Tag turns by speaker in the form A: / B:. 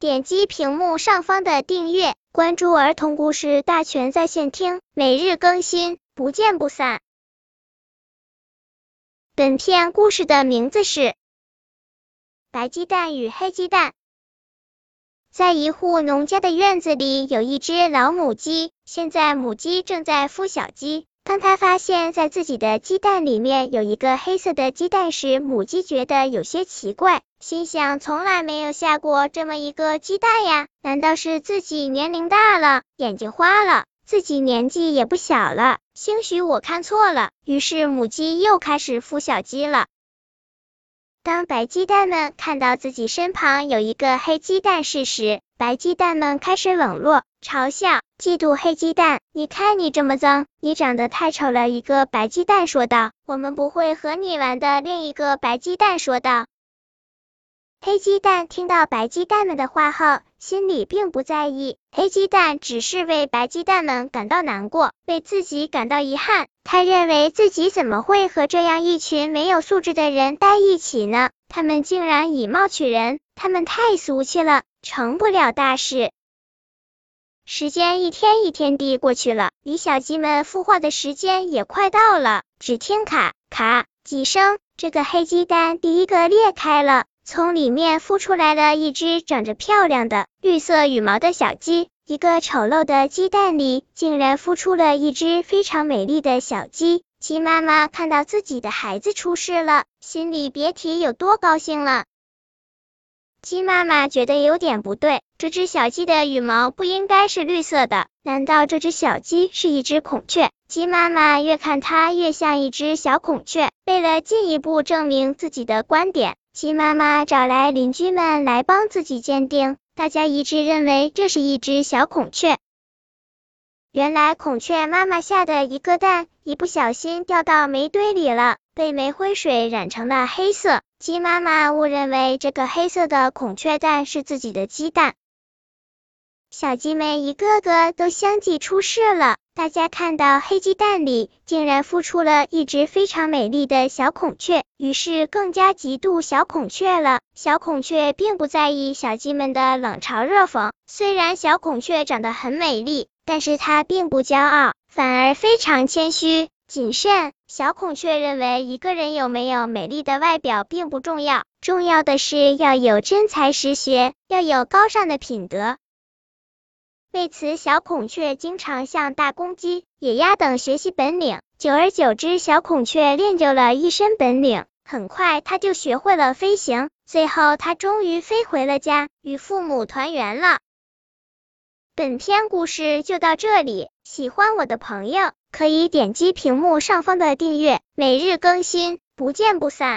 A: 点击屏幕上方的订阅，关注儿童故事大全在线听，每日更新，不见不散。本片故事的名字是《白鸡蛋与黑鸡蛋》。在一户农家的院子里，有一只老母鸡，现在母鸡正在孵小鸡。当它发现，在自己的鸡蛋里面有一个黑色的鸡蛋时，母鸡觉得有些奇怪，心想：从来没有下过这么一个鸡蛋呀，难道是自己年龄大了，眼睛花了？自己年纪也不小了，兴许我看错了。于是母鸡又开始孵小鸡了。当白鸡蛋们看到自己身旁有一个黑鸡蛋时，白鸡蛋们开始冷落、嘲笑、嫉妒黑鸡蛋。你看你这么脏，你长得太丑了。一个白鸡蛋说道：“我们不会和你玩的。”另一个白鸡蛋说道。黑鸡蛋听到白鸡蛋们的话后，心里并不在意。黑鸡蛋只是为白鸡蛋们感到难过，为自己感到遗憾。他认为自己怎么会和这样一群没有素质的人待一起呢？他们竟然以貌取人，他们太俗气了，成不了大事。时间一天一天地过去了，离小鸡们孵化的时间也快到了。只听卡卡几声，这个黑鸡蛋第一个裂开了。从里面孵出来了一只长着漂亮的绿色羽毛的小鸡，一个丑陋的鸡蛋里竟然孵出了一只非常美丽的小鸡。鸡妈妈看到自己的孩子出世了，心里别提有多高兴了。鸡妈妈觉得有点不对，这只小鸡的羽毛不应该是绿色的，难道这只小鸡是一只孔雀？鸡妈妈越看它越像一只小孔雀。为了进一步证明自己的观点。鸡妈妈找来邻居们来帮自己鉴定，大家一致认为这是一只小孔雀。原来孔雀妈妈下的一个蛋，一不小心掉到煤堆里了，被煤灰水染成了黑色。鸡妈妈误认为这个黑色的孔雀蛋是自己的鸡蛋。小鸡们一个个都相继出世了。大家看到黑鸡蛋里竟然孵出了一只非常美丽的小孔雀，于是更加嫉妒小孔雀了。小孔雀并不在意小鸡们的冷嘲热讽，虽然小孔雀长得很美丽，但是它并不骄傲，反而非常谦虚谨慎。小孔雀认为，一个人有没有美丽的外表并不重要，重要的是要有真才实学，要有高尚的品德。为此，小孔雀经常向大公鸡、野鸭等学习本领。久而久之，小孔雀练就了一身本领。很快，它就学会了飞行。最后，它终于飞回了家，与父母团圆了。本篇故事就到这里，喜欢我的朋友可以点击屏幕上方的订阅，每日更新，不见不散。